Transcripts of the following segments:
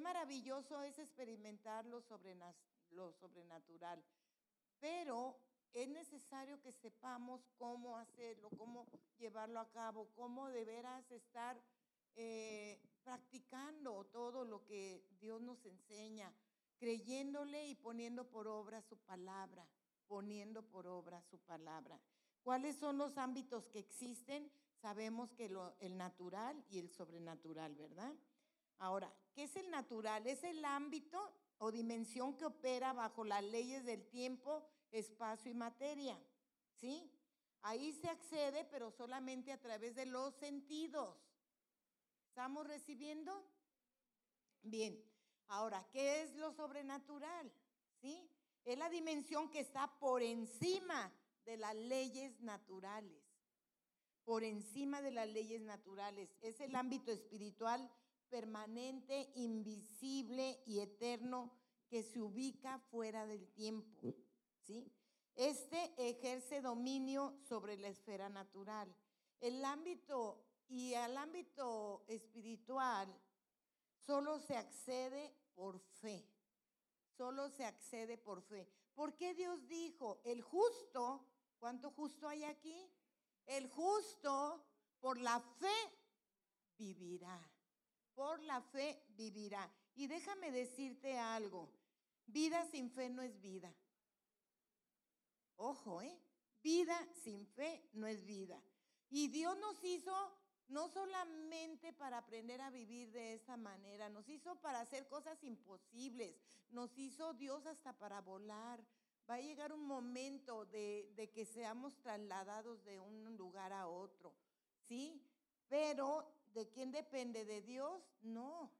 maravilloso es experimentar lo, lo sobrenatural, pero es necesario que sepamos cómo hacerlo, cómo llevarlo a cabo, cómo de veras estar eh, practicando todo lo que Dios nos enseña, creyéndole y poniendo por obra su palabra, poniendo por obra su palabra. ¿Cuáles son los ámbitos que existen? Sabemos que lo, el natural y el sobrenatural, ¿verdad? Ahora, ¿qué es el natural? Es el ámbito o dimensión que opera bajo las leyes del tiempo espacio y materia. ¿Sí? Ahí se accede, pero solamente a través de los sentidos. ¿Estamos recibiendo? Bien. Ahora, ¿qué es lo sobrenatural? ¿Sí? Es la dimensión que está por encima de las leyes naturales. Por encima de las leyes naturales. Es el ámbito espiritual permanente, invisible y eterno que se ubica fuera del tiempo. ¿sí? Este ejerce dominio sobre la esfera natural. El ámbito y al ámbito espiritual solo se accede por fe. Solo se accede por fe. ¿Por qué Dios dijo, el justo, ¿cuánto justo hay aquí? El justo por la fe vivirá. Por la fe vivirá. Y déjame decirte algo, vida sin fe no es vida. Ojo, ¿eh? Vida sin fe no es vida. Y Dios nos hizo no solamente para aprender a vivir de esa manera, nos hizo para hacer cosas imposibles, nos hizo Dios hasta para volar. Va a llegar un momento de, de que seamos trasladados de un lugar a otro, ¿sí? Pero ¿de quién depende? ¿De Dios? No,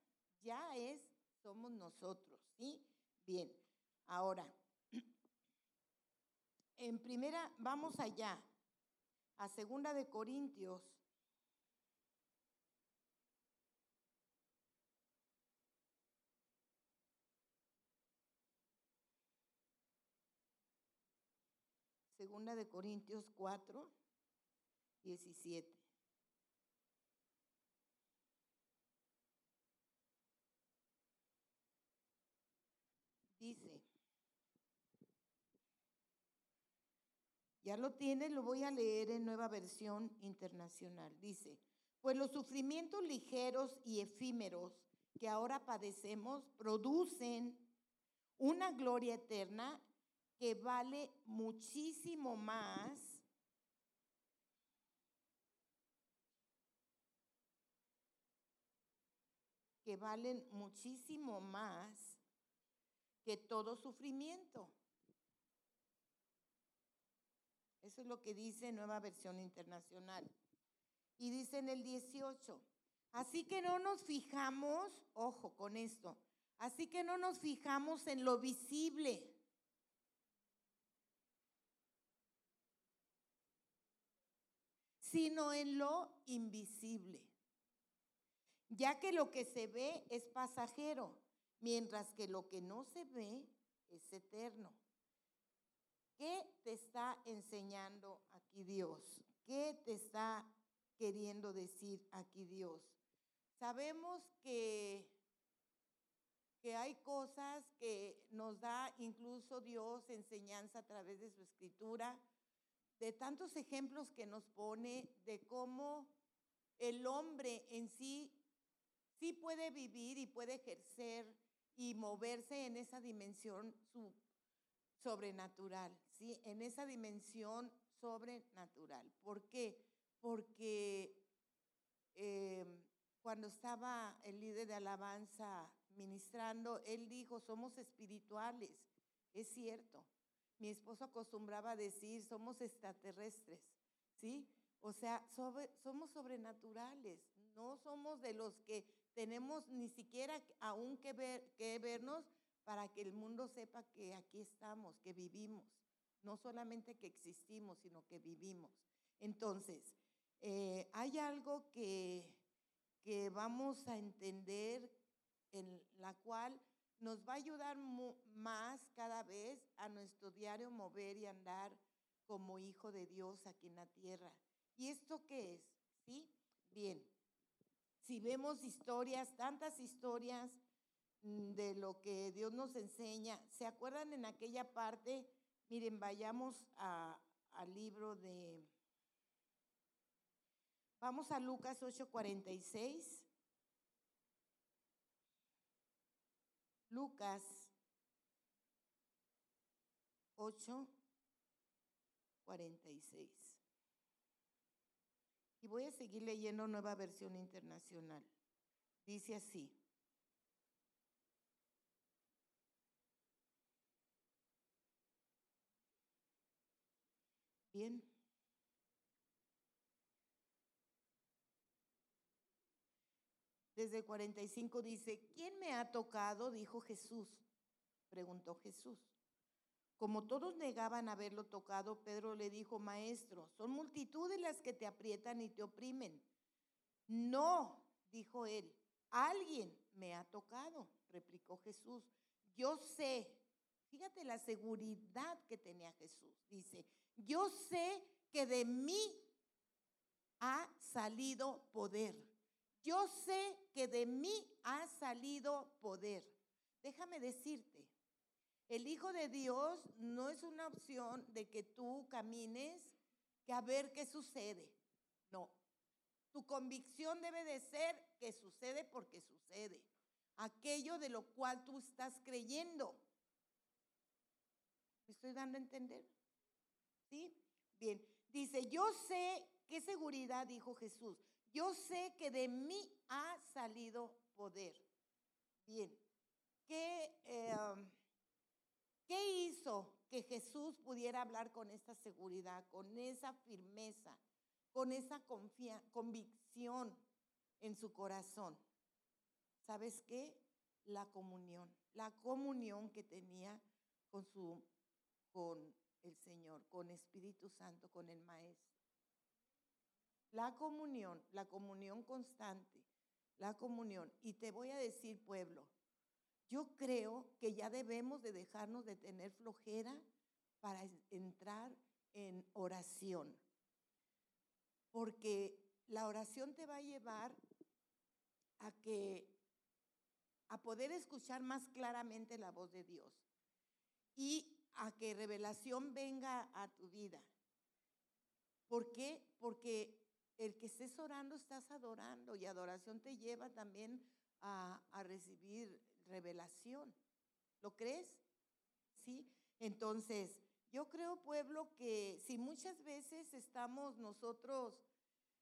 ya es, somos nosotros, ¿sí? Bien, ahora, en primera, vamos allá, a segunda de Corintios. Segunda de Corintios 4, 17. Dice, Ya lo tiene, lo voy a leer en nueva versión internacional. Dice, pues los sufrimientos ligeros y efímeros que ahora padecemos producen una gloria eterna que vale muchísimo más que valen muchísimo más que todo sufrimiento. Eso es lo que dice Nueva Versión Internacional. Y dice en el 18, así que no nos fijamos, ojo con esto, así que no nos fijamos en lo visible. sino en lo invisible, ya que lo que se ve es pasajero, mientras que lo que no se ve es eterno. ¿Qué te está enseñando aquí Dios? ¿Qué te está queriendo decir aquí Dios? Sabemos que, que hay cosas que nos da incluso Dios enseñanza a través de su escritura, de tantos ejemplos que nos pone de cómo el hombre en sí sí puede vivir y puede ejercer y moverse en esa dimensión sobrenatural, ¿sí? En esa dimensión sobrenatural. ¿Por qué? Porque em, cuando estaba el líder de alabanza ministrando, él dijo, somos espirituales. Es cierto. Mi esposo acostumbraba decir, somos extraterrestres, ¿sí? O sea, somos sobrenaturales, no somos de los que tenemos ni siquiera aún que, ver, que vernos para que el mundo sepa que aquí estamos, que vivimos, no solamente que existimos, sino que vivimos. Entonces, eh, hay algo que, que vamos a entender en la cual nos va a ayudar más cada vez a nuestro diario mover y andar como hijo de Dios aquí en la tierra. ¿Y esto qué es? ¿Sí? Bien, si vemos historias, tantas historias mm, de lo que Dios nos enseña. ¿Se acuerdan en aquella parte? Miren, vayamos al libro de... Vamos a Lucas 8:46. Lucas 8:46. Y voy a seguir leyendo nueva versión internacional. Dice así. Desde 45 dice, ¿quién me ha tocado? Dijo Jesús. Preguntó Jesús. Como todos negaban haberlo tocado, Pedro le dijo, Maestro, son multitudes las que te aprietan y te oprimen. No, dijo él, alguien me ha tocado, replicó Jesús. Yo sé, fíjate la seguridad que tenía Jesús. Dice, yo sé que de mí ha salido poder. Yo sé que de mí ha salido poder. Déjame decirte, el Hijo de Dios no es una opción de que tú camines, que a ver qué sucede. No. Tu convicción debe de ser que sucede porque sucede. Aquello de lo cual tú estás creyendo. ¿Me estoy dando a entender? ¿Sí? Bien. Dice, yo sé, qué seguridad dijo Jesús. Yo sé que de mí ha salido poder. Bien, ¿qué, em, ¿qué hizo que Jesús pudiera hablar con esa seguridad, con esa firmeza, con esa convicción en su corazón? ¿Sabes qué? La comunión, la comunión que tenía con su con el Señor, con Espíritu Santo, con el Maestro. La comunión, la comunión constante, la comunión. Y te voy a decir, pueblo, yo creo que ya debemos de dejarnos de tener flojera para entrar en oración. Porque la oración te va a llevar a que a poder escuchar más claramente la voz de Dios y a que revelación venga a tu vida. ¿Por qué? Porque el que estés orando, estás adorando y adoración te lleva también a, recibir revelación. ¿Lo crees? ¿Sí? Entonces, yo creo, pueblo, que si muchas veces estamos nosotros,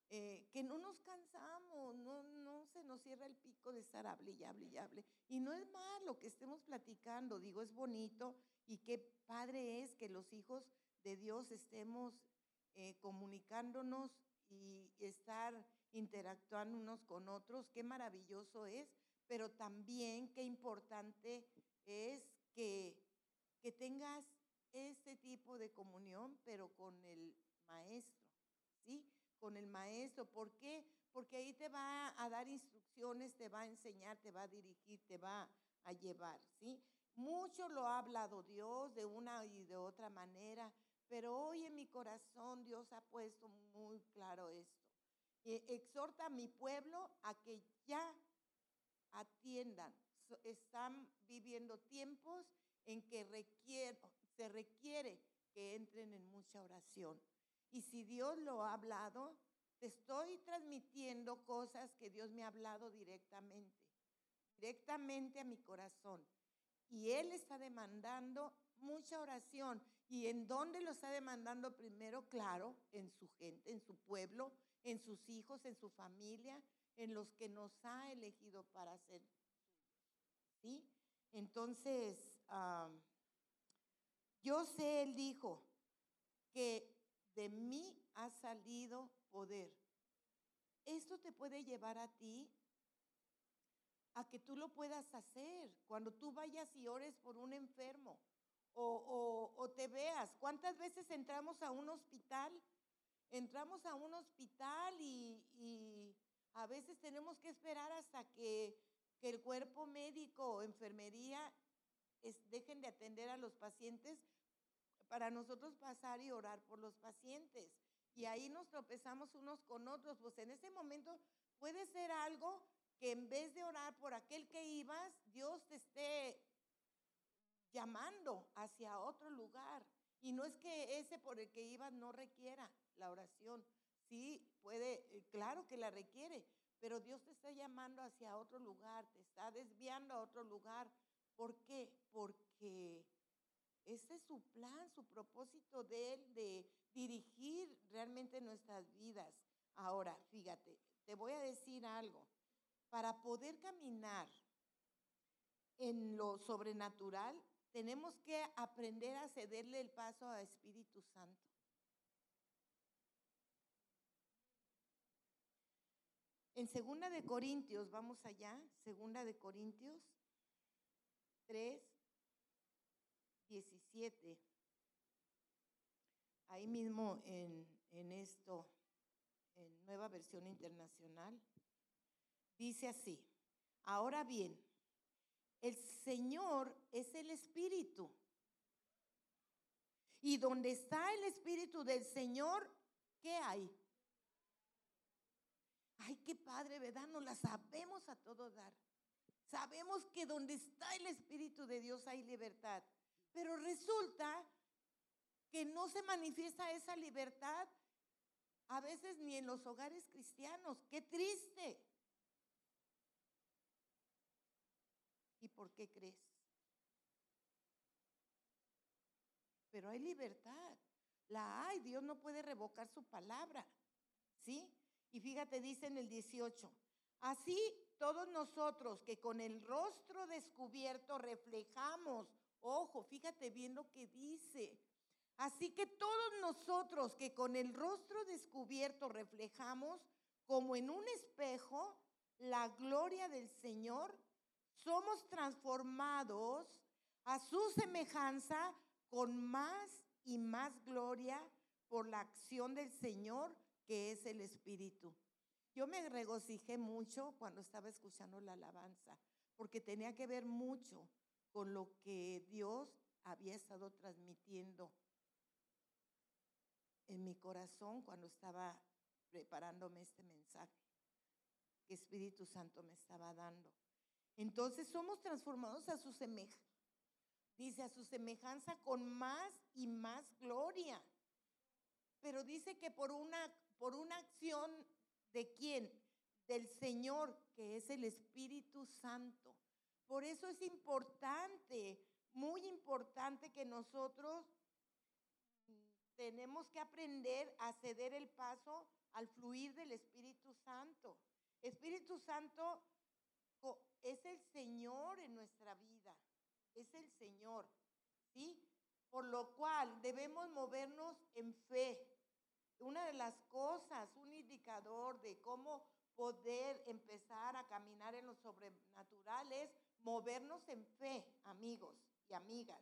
eh, que no nos cansamos, no, no se nos cierra el pico de estar hable y hable y hable. Y no es malo que estemos platicando, digo, es bonito y qué padre es que los hijos de Dios estemos eh, comunicándonos y estar interactuando unos con otros, qué maravilloso es, pero también qué importante es que, que tengas este tipo de comunión, pero con el maestro, ¿sí? Con el maestro. ¿Por qué? Porque ahí te va a dar instrucciones, te va a enseñar, te va a dirigir, te va a llevar, ¿sí? Mucho lo ha hablado Dios de una y de otra manera, pero hoy en mi corazón Dios ha puesto muy claro esto. exhorta a mi pueblo a que ya atiendan. están viviendo tiempos en que se requiere que entren en mucha oración. Y si Dios lo ha hablado, te estoy transmitiendo cosas que Dios me ha hablado directamente, directamente a mi corazón. Y Él está demandando mucha oración. ¿Y en dónde lo está demandando primero? Claro, en su gente, en su pueblo, en sus hijos, en su familia, en los que nos ha elegido para ser ¿Sí? Entonces, yo sé, Él dijo, que de mí ha salido poder. Esto te puede llevar a ti a que tú lo puedas hacer. Cuando tú vayas y ores por un enfermo o, te veas, ¿cuántas veces entramos a un hospital? Entramos a un hospital y, a veces tenemos que esperar hasta que, el cuerpo médico o enfermería dejen de atender a los pacientes para nosotros pasar y orar por los pacientes. Y ahí nos tropezamos unos con otros. Pues en ese momento puede ser algo que en vez de orar por aquel que ibas, Dios te esté llamando hacia otro lugar. Y no es que ese por el que ibas no requiera la oración. Sí, puede, eh, claro que la requiere, pero Dios te está llamando hacia otro lugar, te está desviando a otro lugar. ¿Por qué? Porque ese es su plan, su propósito de Él de dirigir realmente nuestras vidas. Ahora, fíjate, te voy a decir algo. Para poder caminar en lo sobrenatural, tenemos que aprender a cederle el paso a Espíritu Santo. En segunda de Corintios, vamos allá, segunda de Corintios 3, 17. Ahí mismo en, en esto, en nueva versión internacional, dice así, ahora bien, el Señor es el Espíritu. Y donde está el Espíritu del Señor, ¿qué hay? Ay, qué padre, ¿verdad? No la sabemos a todo dar. Sabemos que donde está el Espíritu de Dios hay libertad. Pero resulta que no se manifiesta esa libertad a veces ni en los hogares cristianos. Qué triste. ¿Y por qué crees? Pero hay libertad. La hay. Dios no puede revocar su palabra. ¿Sí? Y fíjate, dice en el 18, así todos nosotros que con el rostro descubierto reflejamos, ojo, fíjate bien lo que dice. Así que todos nosotros que con el rostro descubierto reflejamos como en un espejo la gloria del Señor, somos transformados a su semejanza con más y más gloria por la acción del Señor que es el Espíritu. Yo me regocijé mucho cuando estaba escuchando la alabanza, porque tenía que ver mucho con lo que Dios había estado transmitiendo en mi corazón cuando estaba preparándome este mensaje que Espíritu Santo me estaba dando. Entonces somos transformados a su semejanza, dice a su semejanza con más y más gloria. Pero dice que por una por una acción de quién? Del Señor, que es el Espíritu Santo. Por eso es importante, muy importante que nosotros tenemos que aprender a ceder el paso al fluir del Espíritu Santo. Espíritu Santo es el Señor en nuestra vida, es el Señor, ¿sí? Por lo cual debemos movernos en fe, una de las cosas, un indicador de cómo poder empezar a caminar en lo sobrenatural es movernos en fe, amigos y amigas.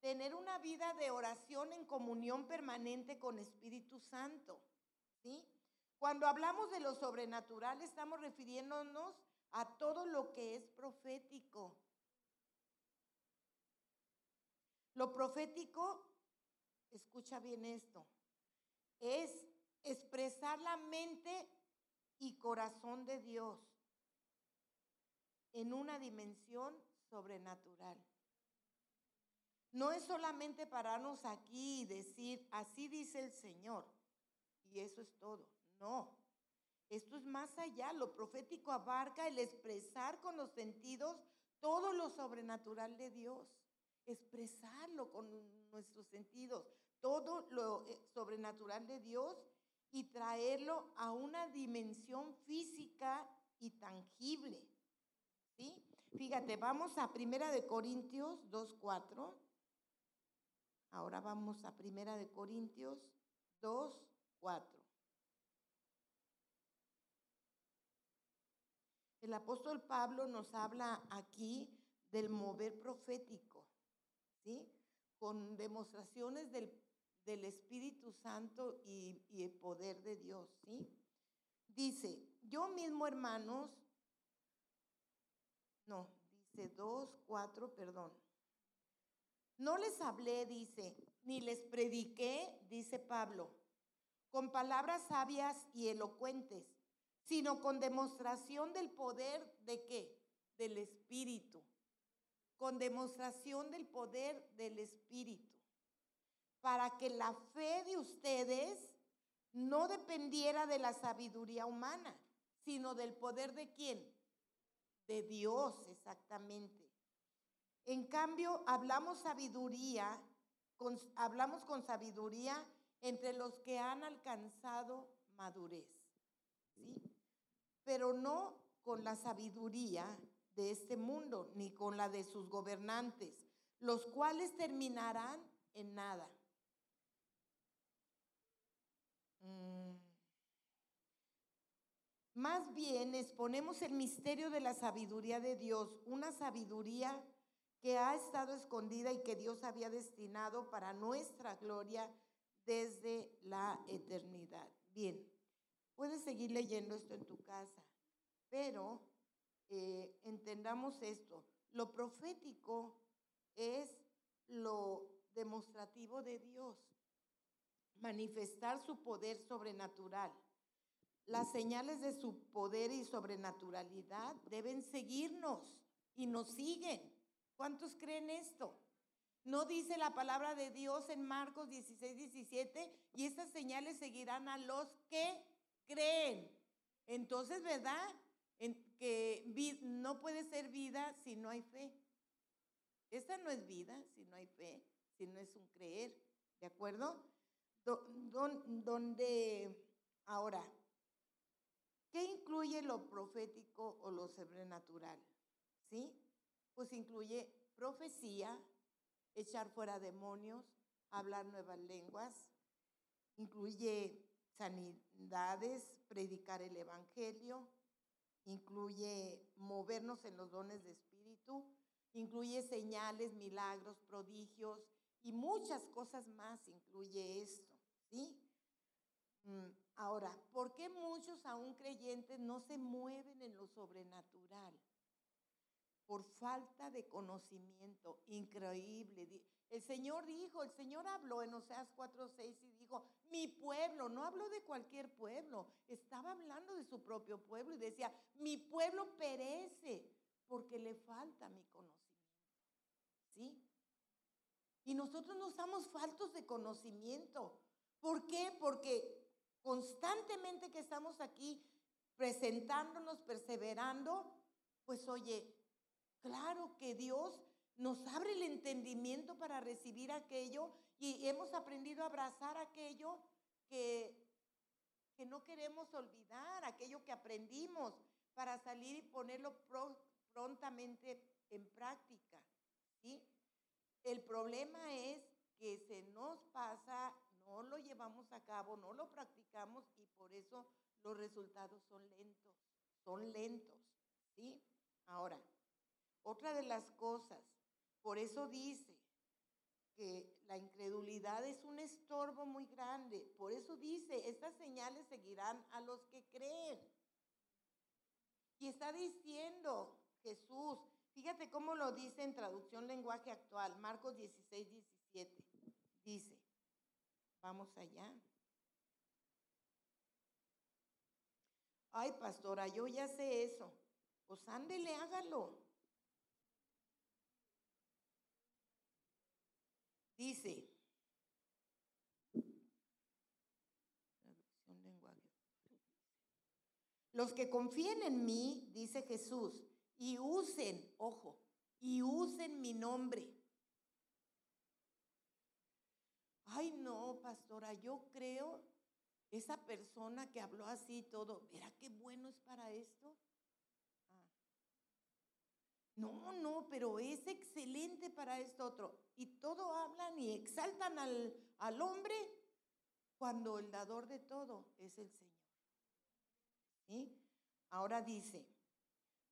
Tener una vida de oración en comunión permanente con Espíritu Santo. ¿sí? Cuando hablamos de lo sobrenatural estamos refiriéndonos a todo lo que es profético. Lo profético, escucha bien esto, es expresar la mente y corazón de Dios en una dimensión sobrenatural. No es solamente pararnos aquí y decir, así dice el Señor, y eso es todo. No, esto es más allá. Lo profético abarca el expresar con los sentidos todo lo sobrenatural de Dios, expresarlo con nuestros sentidos, todo lo eh, sobrenatural de Dios y traerlo a una dimensión física y tangible. ¿Sí? Fíjate, vamos a Primera de Corintios 2.4. Ahora vamos a Primera de Corintios 2.4. El apóstol Pablo nos habla aquí del mover profético, ¿sí? Con demostraciones del del Espíritu Santo y, el poder de Dios, ¿sí? Dice, yo mismo, hermanos, no, dice dos, cuatro, perdón. No les hablé, dice, ni les prediqué, dice Pablo, con palabras sabias y elocuentes, sino con demostración del poder de qué? Del Espíritu. Con demostración del poder del Espíritu. Para que la fe de ustedes no dependiera de la sabiduría humana, sino del poder de quién? De Dios, exactamente. En cambio, hablamos sabiduría, hablamos con sabiduría entre los que han alcanzado madurez, ¿sí? Pero no con la sabiduría de este mundo, ni con la de sus gobernantes, los cuales terminarán en nada. Más bien exponemos el misterio de la sabiduría de Dios, una sabiduría que ha estado escondida y que Dios había destinado para nuestra gloria desde la eternidad. Bien, puedes seguir leyendo esto en tu casa, pero eh, entendamos esto. Lo profético es lo demostrativo de Dios manifestar su poder sobrenatural. Las señales de su poder y sobrenaturalidad deben seguirnos y nos siguen. ¿Cuántos creen esto? ¿No dice la palabra de Dios en Marcos 16, 17? Y estas señales seguirán a los que creen. Entonces, ¿verdad? En que no puede ser vida si no hay fe. Esta no es vida si no hay fe, si no es un creer. ¿De acuerdo? Donde ahora, ¿qué incluye lo profético o lo sobrenatural? ¿Sí? Pues incluye profecía, echar fuera demonios, hablar nuevas lenguas, incluye sanidades, predicar el Evangelio, incluye movernos en los dones de espíritu, incluye señales, milagros, prodigios y muchas cosas más incluye esto. Mm, ahora, ¿por qué muchos aún creyentes no se mueven en lo sobrenatural? Por falta de conocimiento increíble. El Señor dijo, el Señor habló en Oseas 4:6 y dijo, mi pueblo, no habló de cualquier pueblo, estaba hablando de su propio pueblo y decía, mi pueblo perece porque le falta mi conocimiento. ¿Sí? Y nosotros no estamos faltos de conocimiento. ¿Por qué? Porque constantemente que estamos aquí presentándonos, perseverando, pues oye, claro que Dios nos abre el entendimiento para recibir aquello y hemos aprendido a abrazar aquello que, que no queremos olvidar, aquello que aprendimos para salir y ponerlo prontamente en práctica. El problema es que se nos pasa no lo llevamos a cabo, no lo practicamos y por eso los resultados son lentos, son lentos, ¿sí? Ahora, otra de las cosas, por eso dice que la incredulidad es un estorbo muy grande, por eso dice, estas señales seguirán a los que creen. Y está diciendo Jesús, fíjate cómo lo dice en traducción lenguaje actual, Marcos 16, 17, dice, Vamos allá. Ay, pastora, yo ya sé eso. Pues ándele, hágalo. Dice, los que confíen en mí, dice Jesús, y usen, ojo, y usen mi nombre ay no, pastora, yo creo, esa persona que habló así todo, ¿verá qué bueno es para esto? Ah. No, no, pero es excelente para esto otro. Y todo hablan y exaltan al, al hombre cuando el dador de todo es el Señor. ¿Sí? Ahora dice,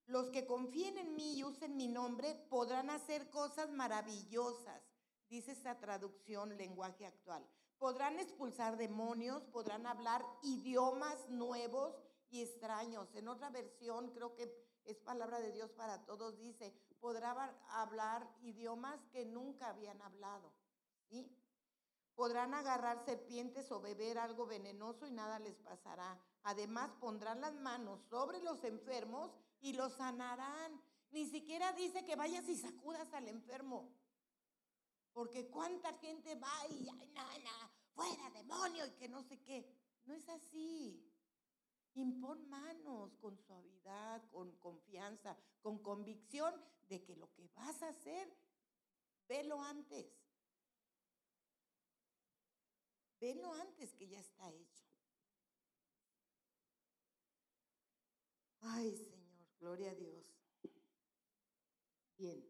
los que confíen en mí y usen mi nombre podrán hacer cosas maravillosas dice esta traducción lenguaje actual. Podrán expulsar demonios, podrán hablar idiomas nuevos y extraños. En otra versión, creo que es palabra de Dios para todos, dice, podrán hablar idiomas que nunca habían hablado. ¿sí? Podrán agarrar serpientes o beber algo venenoso y nada les pasará. Además pondrán las manos sobre los enfermos y los sanarán. Ni siquiera dice que vayas y sacudas al enfermo. Porque cuánta gente va y, ay, nana, fuera demonio y que no sé qué. No es así. Impon manos con suavidad, con confianza, con convicción de que lo que vas a hacer, velo antes. Velo antes que ya está hecho. Ay, Señor, gloria a Dios. Bien,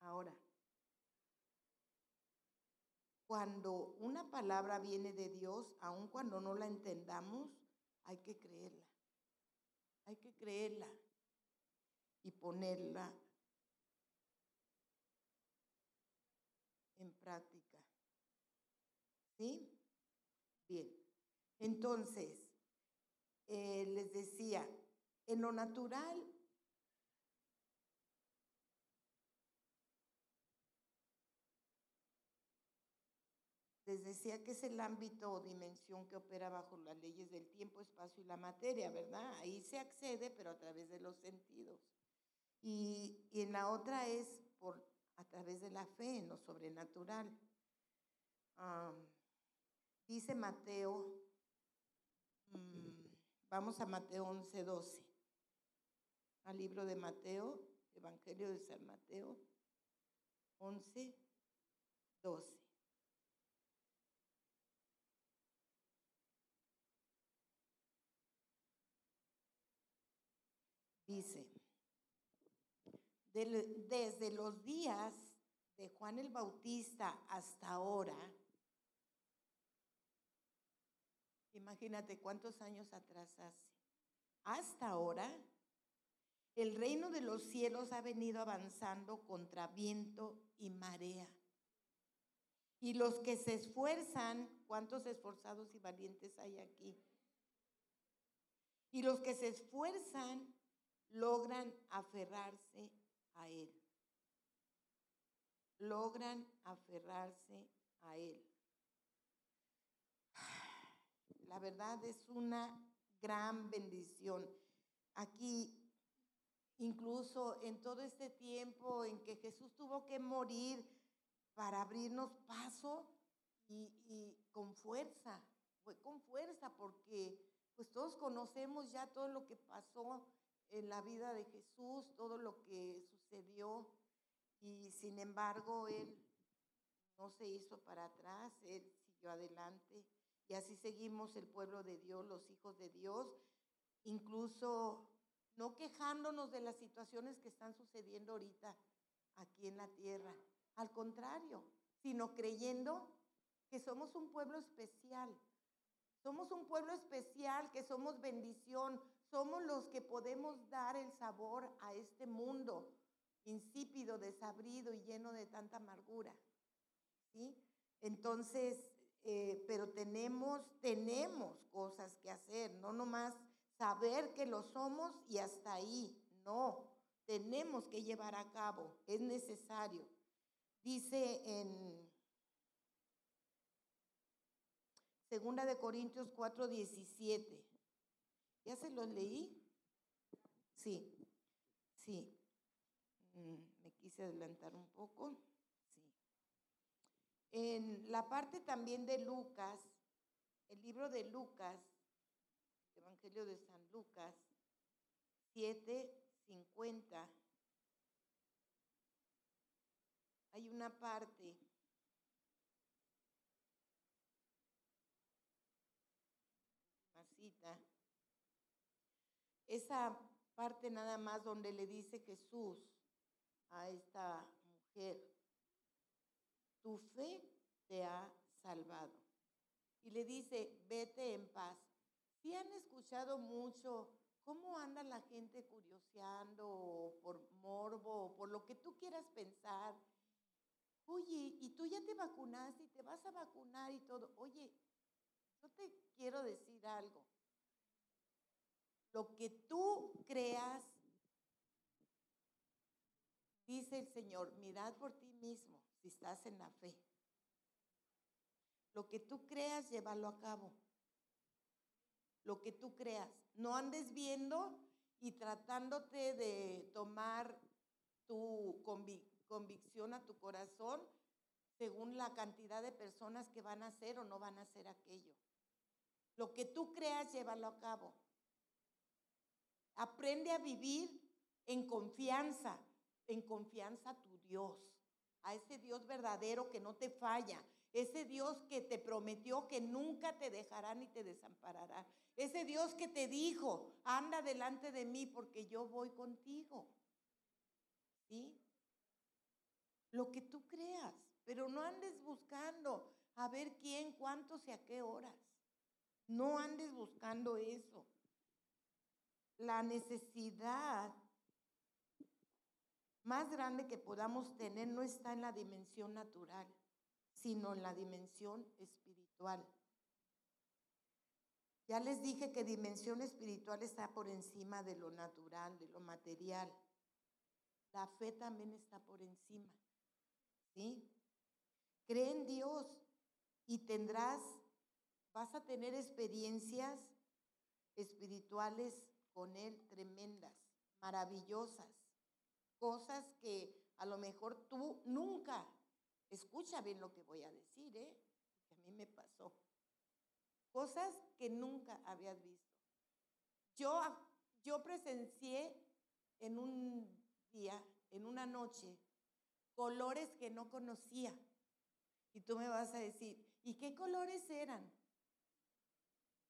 ahora, cuando una palabra viene de Dios, aun cuando no la entendamos, hay que creerla. Hay que creerla y ponerla en práctica. ¿Sí? Bien. Entonces, eh, les decía, en lo natural Les decía que es el ámbito o dimensión que opera bajo las leyes del tiempo, espacio y la materia, ¿verdad? Ahí se accede, pero a través de los sentidos. Y, en la otra es por, a través de la fe en lo sobrenatural. dice Mateo, mm, vamos a Mateo 11, 12, al libro de Mateo, Evangelio de San Mateo 11, 12. Dice, desde los días de Juan el Bautista hasta ahora, imagínate cuántos años atrás hace, hasta ahora, el reino de los cielos ha venido avanzando contra viento y marea. Y los que se esfuerzan, ¿cuántos esforzados y valientes hay aquí? Y los que se esfuerzan logran aferrarse a Él. Logran aferrarse a Él. La verdad es una gran bendición. Aquí, incluso en todo este tiempo en que Jesús tuvo que morir para abrirnos paso y, con fuerza, fue con fuerza porque pues todos conocemos ya todo lo que pasó en la vida de Jesús, todo lo que sucedió, y sin embargo Él no se hizo para atrás, Él siguió adelante, y así seguimos el pueblo de Dios, los hijos de Dios, incluso no quejándonos de las situaciones que están sucediendo ahorita aquí en la tierra, al contrario, sino creyendo que somos un pueblo especial. Somos un pueblo especial, que somos bendición, somos los que podemos dar el sabor a este mundo insípido, desabrido y lleno de tanta amargura. Entonces, eh, pero tenemos, tenemos cosas que hacer, no nomás saber que lo somos y hasta ahí, no, tenemos que llevar a cabo, es necesario. Dice en Segunda de Corintios 4, 17. ¿Ya se los leí? Sí, sí. Mm, me quise adelantar un poco. Sí. En la parte también de Lucas, el libro de Lucas, el Evangelio de San Lucas, 7:50, hay una parte cita esa parte nada más donde le dice Jesús a esta mujer, tu fe te ha salvado. Y le dice, vete en paz. Si han escuchado mucho cómo anda la gente curioseando por morbo, por lo que tú quieras pensar. Oye, y tú ya te vacunaste y te vas a vacunar y todo. Oye, yo te quiero decir algo. Lo que tú creas, dice el Señor, mirad por ti mismo si estás en la fe. Lo que tú creas, llévalo a cabo. Lo que tú creas. No andes viendo y tratándote de tomar tu convicción a tu corazón según la cantidad de personas que van a hacer o no van a hacer aquello. Lo que tú creas, llévalo a cabo. Aprende a vivir en confianza, en confianza a tu Dios, a ese Dios verdadero que no te falla, ese Dios que te prometió que nunca te dejará ni te desamparará, ese Dios que te dijo, anda delante de mí porque yo voy contigo. ¿Sí? Lo que tú creas, pero no andes buscando a ver quién, cuántos y a qué horas. No andes buscando eso. La necesidad más grande que podamos tener no está en la dimensión natural, sino en la dimensión espiritual. Ya les dije que dimensión espiritual está por encima de lo natural, de lo material. La fe también está por encima. ¿Sí? Cree en Dios y tendrás, vas a tener experiencias espirituales con Él tremendas, maravillosas cosas que a lo mejor tú nunca, escucha bien lo que voy a decir, ¿eh? Que a mí me pasó. Cosas que nunca habías visto. Yo, yo presencié en un día, en una noche, colores que no conocía. Y tú me vas a decir, ¿y qué colores eran?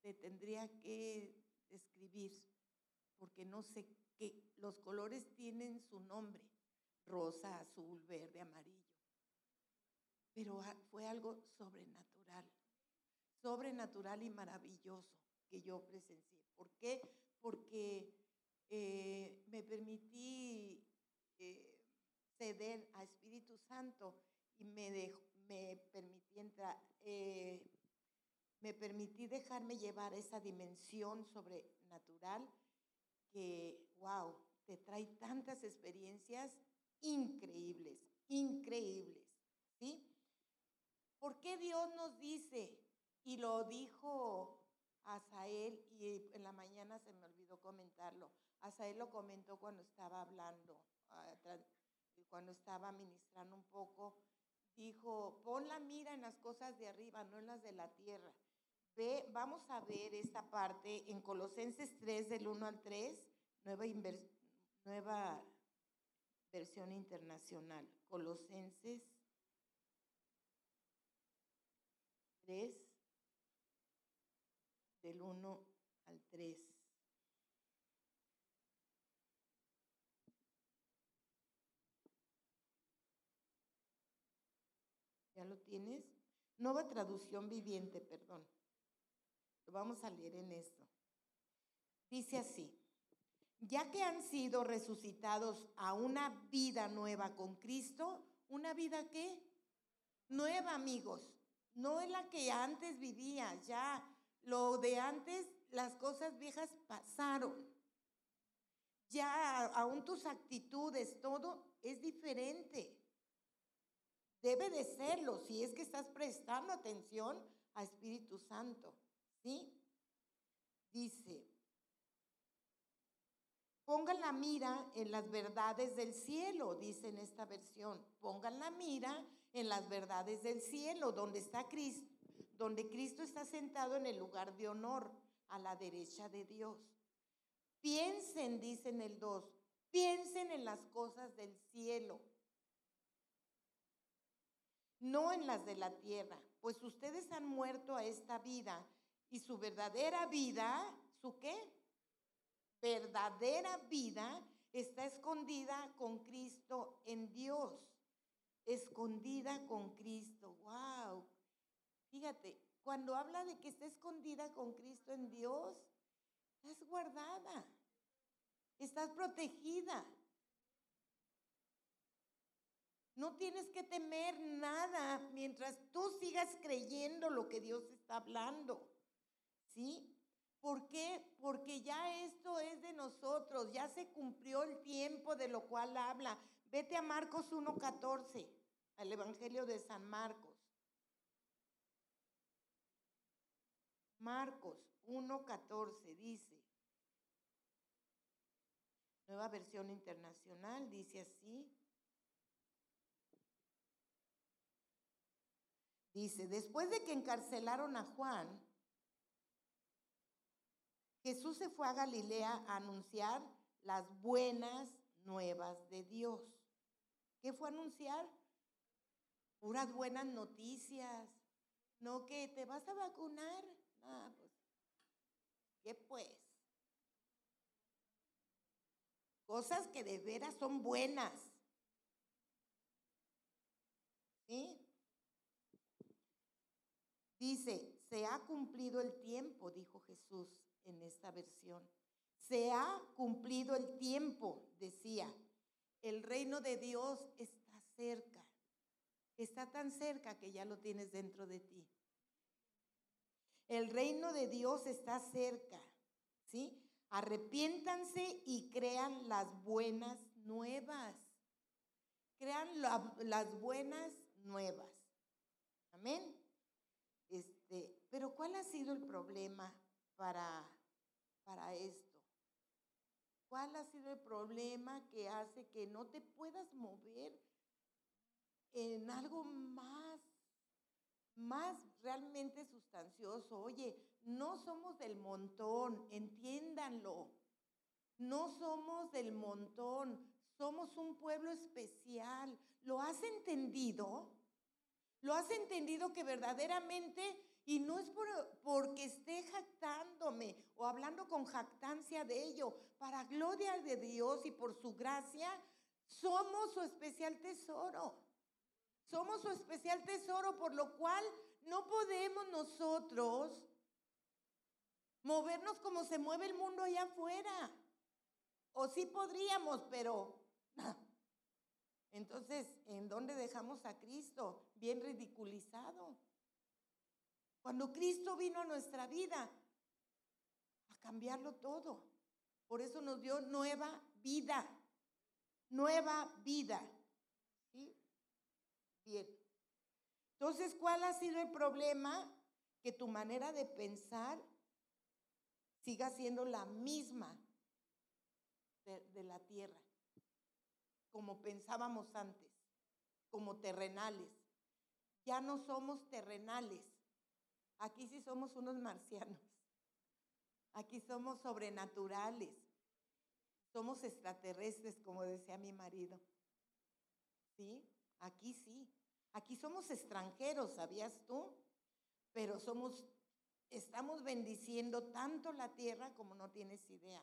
Te tendría que escribir, porque no sé que los colores tienen su nombre, rosa, azul, verde, amarillo. Pero fue algo sobrenatural, sobrenatural y maravilloso que yo presencié. ¿Por qué? Porque eh, me permití eh, ceder a Espíritu Santo y me, me permití entrar, eh, me permití dejarme llevar esa dimensión sobrenatural wow, te trae tantas experiencias increíbles, increíbles, ¿sí? ¿Por qué Dios nos dice, y lo dijo Asael, y en la mañana se me olvidó comentarlo, Asael lo comentó cuando estaba hablando, ah, cuando estaba ministrando un poco, dijo, pon la mira en las cosas de arriba, no en las de la tierra. Ve, vamos a ver esta parte en Colosenses 3 del 1 al 3, nueva, nueva versión internacional. Colosenses 3 del 1 al 3. ¿Ya lo tienes? Nueva traducción viviente, perdón. Lo vamos a leer en esto. Dice así, ya que han sido resucitados a una vida nueva con Cristo, ¿una vida qué? Nueva, amigos. No es la que antes vivía, ya lo de antes, las cosas viejas pasaron. Ya aún tus actitudes, todo es diferente. Debe de serlo si es que estás prestando atención a Espíritu Santo. ¿Sí? Dice, pongan la mira en las verdades del cielo, dice en esta versión. Pongan la mira en las verdades del cielo, donde está Cristo, donde Cristo está sentado en el lugar de honor, a la derecha de Dios. Piensen, dice en el 2, piensen en las cosas del cielo, no en las de la tierra, pues ustedes han muerto a esta vida y su verdadera vida, ¿su qué? Verdadera vida está escondida con Cristo en Dios. Escondida con Cristo. Wow. Fíjate, cuando habla de que está escondida con Cristo en Dios, estás guardada. Estás protegida. No tienes que temer nada mientras tú sigas creyendo lo que Dios está hablando. ¿Sí? ¿Por qué? Porque ya esto es de nosotros, ya se cumplió el tiempo de lo cual habla. Vete a Marcos 1.14, al Evangelio de San Marcos. Marcos 1.14 dice, nueva versión internacional, dice así. Dice, después de que encarcelaron a Juan, Jesús se fue a Galilea a anunciar las buenas nuevas de Dios. ¿Qué fue a anunciar? Puras buenas noticias. No que te vas a vacunar. Ah, pues, ¿qué pues? Cosas que de veras son buenas. ¿Sí? Dice, se ha cumplido el tiempo, dijo Jesús en esta versión. Se ha cumplido el tiempo, decía. El reino de Dios está cerca. Está tan cerca que ya lo tienes dentro de ti. El reino de Dios está cerca. ¿Sí? Arrepiéntanse y crean las buenas nuevas. Crean las buenas nuevas. Amén. Este, pero ¿cuál ha sido el problema para, para esto? ¿Cuál ha sido el problema que hace que no te puedas mover en algo más, más realmente sustancioso? Oye, no somos del montón, entiéndanlo. No somos del montón, somos un pueblo especial. ¿Lo has entendido? ¿Lo has entendido que verdaderamente y no es por, porque esté jactándome o hablando con jactancia de ello, para gloria de Dios y por su gracia, somos su especial tesoro. Somos su especial tesoro, por lo cual no podemos nosotros movernos como se mueve el mundo allá afuera. O sí podríamos, pero entonces, ¿en dónde dejamos a Cristo? Bien ridiculizado. Cuando Cristo vino a nuestra vida a cambiarlo todo. Por eso nos dio nueva vida. Nueva vida. ¿Sí? Bien. Entonces, ¿cuál ha sido el problema? Que tu manera de pensar siga siendo la misma de, de la tierra, como pensábamos antes, como terrenales. Ya no somos terrenales Aquí sí somos unos marcianos. Aquí somos sobrenaturales. Somos extraterrestres, como decía mi marido. ¿Sí? Aquí sí. Aquí somos extranjeros, ¿sabías tú? Pero somos, estamos bendiciendo tanto la tierra como no tienes idea.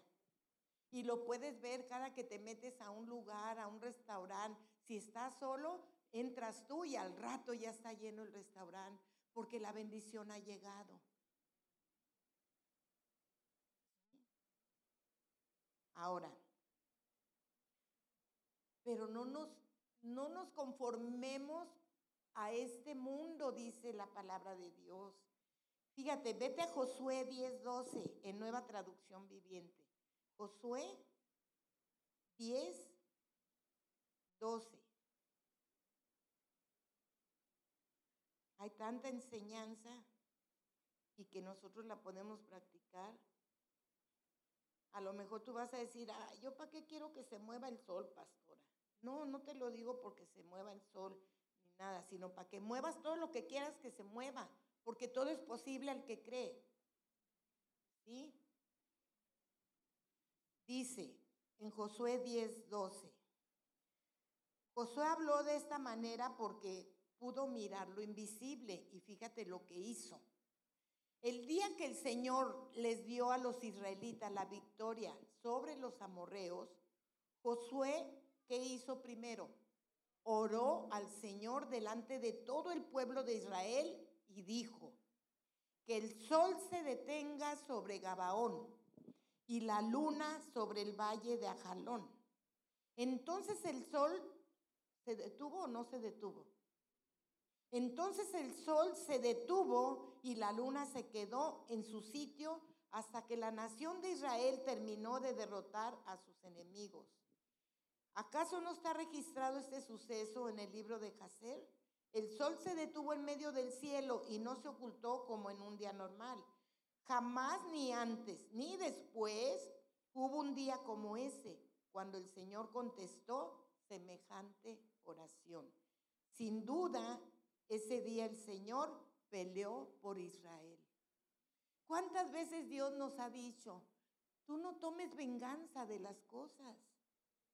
Y lo puedes ver cada que te metes a un lugar, a un restaurante. Si estás solo, entras tú y al rato ya está lleno el restaurante porque la bendición ha llegado. Ahora, pero no nos, no nos conformemos a este mundo, dice la palabra de Dios. Fíjate, vete a Josué 10:12 en nueva traducción viviente. Josué 10, 12. Hay tanta enseñanza y que nosotros la podemos practicar. A lo mejor tú vas a decir, ah, yo para qué quiero que se mueva el sol, pastora. No, no te lo digo porque se mueva el sol ni nada, sino para que muevas todo lo que quieras que se mueva, porque todo es posible al que cree. ¿Sí? Dice en Josué 10, 12. Josué habló de esta manera porque pudo mirar lo invisible y fíjate lo que hizo. El día que el Señor les dio a los israelitas la victoria sobre los amorreos, Josué, ¿qué hizo primero? Oró al Señor delante de todo el pueblo de Israel y dijo, que el sol se detenga sobre Gabaón y la luna sobre el valle de Ajalón. Entonces el sol se detuvo o no se detuvo. Entonces el sol se detuvo y la luna se quedó en su sitio hasta que la nación de Israel terminó de derrotar a sus enemigos. ¿Acaso no está registrado este suceso en el libro de Jacer? El sol se detuvo en medio del cielo y no se ocultó como en un día normal. Jamás ni antes ni después hubo un día como ese, cuando el Señor contestó semejante oración. Sin duda, ese día el Señor peleó por Israel. ¿Cuántas veces Dios nos ha dicho, tú no tomes venganza de las cosas?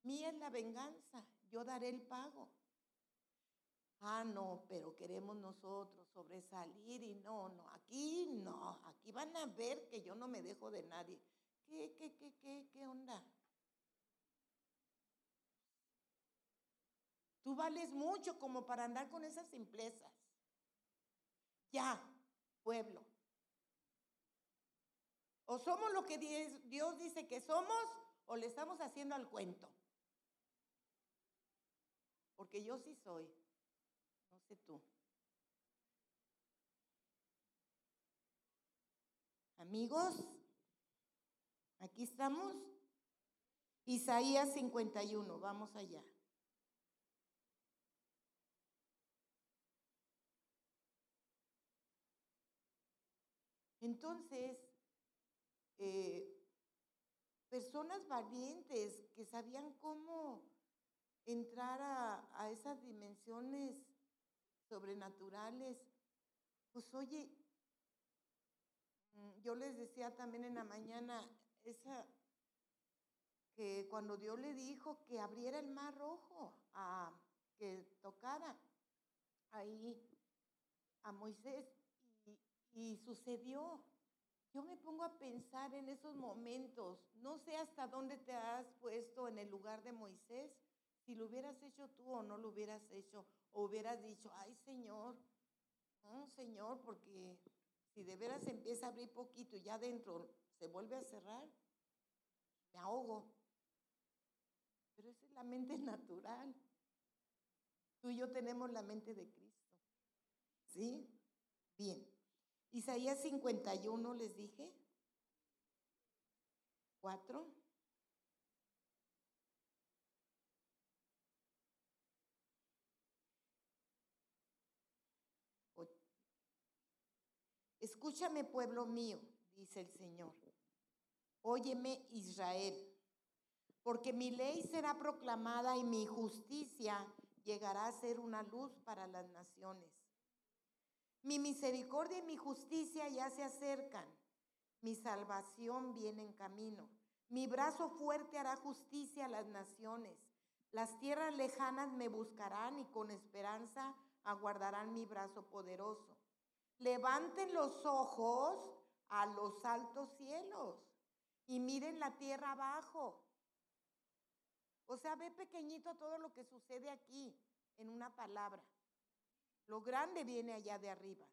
Mía es la venganza, yo daré el pago. Ah, no, pero queremos nosotros sobresalir y no, no, aquí no, aquí van a ver que yo no me dejo de nadie. ¿Qué, qué, qué, qué, qué onda? Tú vales mucho como para andar con esas simplezas. Ya, pueblo. O somos lo que Dios dice que somos o le estamos haciendo al cuento. Porque yo sí soy. No sé tú. Amigos, aquí estamos. Isaías 51, vamos allá. Entonces, eh, personas valientes que sabían cómo entrar a, esas dimensiones sobrenaturales, pues oye, mm, yo les decía también en la mañana, esa que cuando Dios le dijo que abriera el mar rojo, a, que tocara ahí a Moisés, y sucedió. Yo me pongo a pensar en esos momentos. No sé hasta dónde te has puesto en el lugar de Moisés, si lo hubieras hecho tú o no lo hubieras hecho, o hubieras dicho, ay Señor, no Señor, porque si de veras empieza a abrir poquito y ya adentro se vuelve a cerrar, me ahogo. Pero esa es la mente natural. Tú y yo tenemos la mente de Cristo. ¿Sí? Bien. Isaías 51 les dije. Cuatro. Escúchame, pueblo mío, dice el Señor. Óyeme, Israel, porque mi ley será proclamada y mi justicia llegará a ser una luz para las naciones. Mi misericordia y mi justicia ya se acercan. Mi salvación viene en camino. Mi brazo fuerte hará justicia a las naciones. Las tierras lejanas me buscarán y con esperanza aguardarán mi brazo poderoso. Levanten los ojos a los altos cielos y miren la tierra abajo. O sea, ve pequeñito todo lo que sucede aquí en una palabra. Lo grande viene allá de arriba.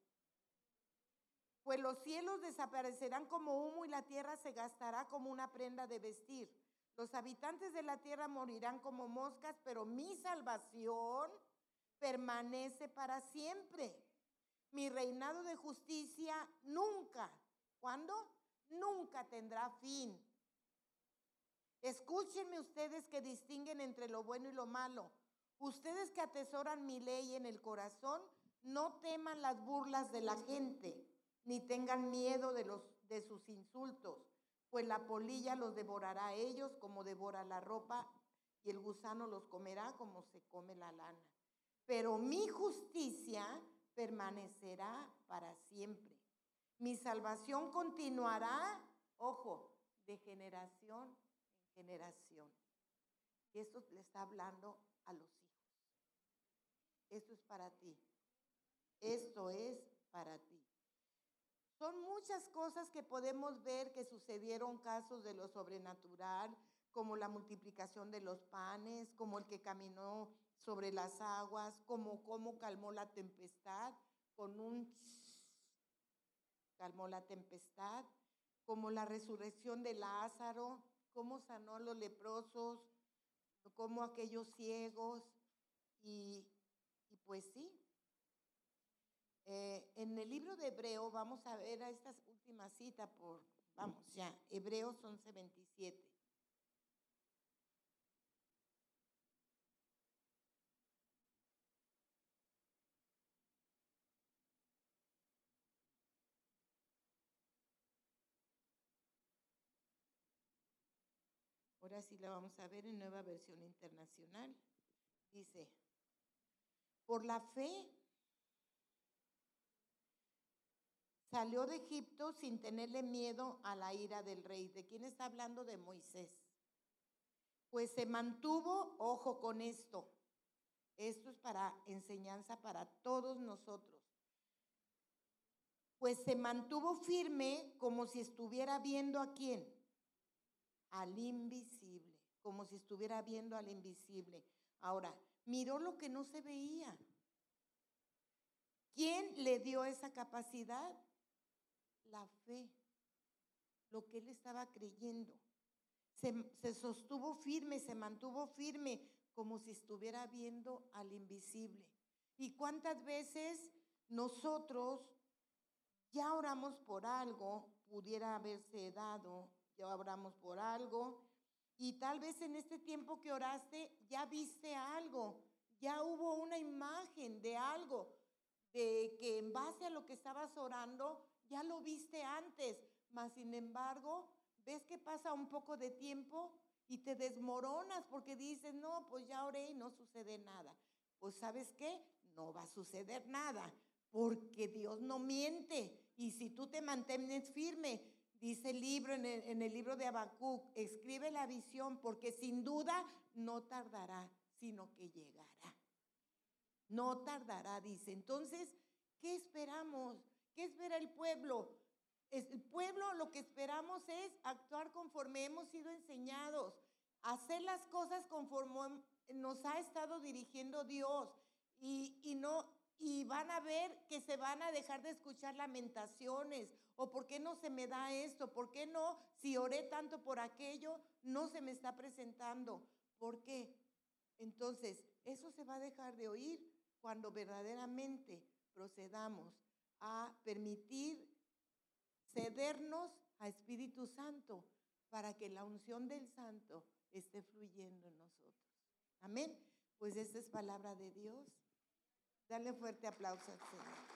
Pues los cielos desaparecerán como humo y la tierra se gastará como una prenda de vestir. Los habitantes de la tierra morirán como moscas, pero mi salvación permanece para siempre. Mi reinado de justicia nunca, ¿cuándo? Nunca tendrá fin. Escúchenme ustedes que distinguen entre lo bueno y lo malo. Ustedes que atesoran mi ley en el corazón, no teman las burlas de la gente, ni tengan miedo de, los, de sus insultos, pues la polilla los devorará a ellos como devora la ropa, y el gusano los comerá como se come la lana. Pero mi justicia permanecerá para siempre. Mi salvación continuará, ojo, de generación en generación. Y esto le está hablando a los esto es para ti. Esto es para ti. Son muchas cosas que podemos ver que sucedieron casos de lo sobrenatural, como la multiplicación de los panes, como el que caminó sobre las aguas, como cómo calmó la tempestad con un calmó la tempestad, como la resurrección de Lázaro, cómo sanó a los leprosos, como aquellos ciegos y y pues sí. Eh, en el libro de Hebreo, vamos a ver a esta última cita por, vamos ya, Hebreos 11:27. Ahora sí la vamos a ver en nueva versión internacional. Dice, por la fe salió de Egipto sin tenerle miedo a la ira del rey. ¿De quién está hablando? De Moisés. Pues se mantuvo, ojo con esto, esto es para enseñanza para todos nosotros. Pues se mantuvo firme como si estuviera viendo a quién? Al invisible, como si estuviera viendo al invisible. Ahora, miró lo que no se veía. ¿Quién le dio esa capacidad? La fe, lo que él estaba creyendo. Se, sostuvo firme, se mantuvo firme, como si estuviera viendo al invisible. ¿Y cuántas veces nosotros ya oramos por algo, pudiera haberse dado, ya oramos por algo, y tal vez en este tiempo que oraste ya viste algo, ya hubo una imagen de algo, de que en base a lo que estabas orando, ya lo viste antes, mas sin embargo, ves que pasa un poco de tiempo y te desmoronas porque dices, no, pues ya oré y no sucede nada. Pues sabes qué, no va a suceder nada porque Dios no miente. Y si tú te mantienes firme, dice el libro en el, libro de Habacuc, escribe la visión porque sin duda no tardará, sino que llegará. No tardará, dice. Entonces, ¿qué esperamos? ¿Qué espera el pueblo? El pueblo lo que esperamos es actuar conforme hemos sido enseñados, hacer las cosas conforme nos ha estado dirigiendo Dios y, y no y van a ver que se van a dejar de escuchar lamentaciones o por qué no se me da esto, por qué no, si oré tanto por aquello, no se me está presentando. ¿Por qué? Entonces, eso se va a dejar de oír cuando verdaderamente procedamos a permitir cedernos a Espíritu Santo para que la unción del Santo esté fluyendo en nosotros. Amén. Pues esta es palabra de Dios. Dale fuerte aplauso al Señor.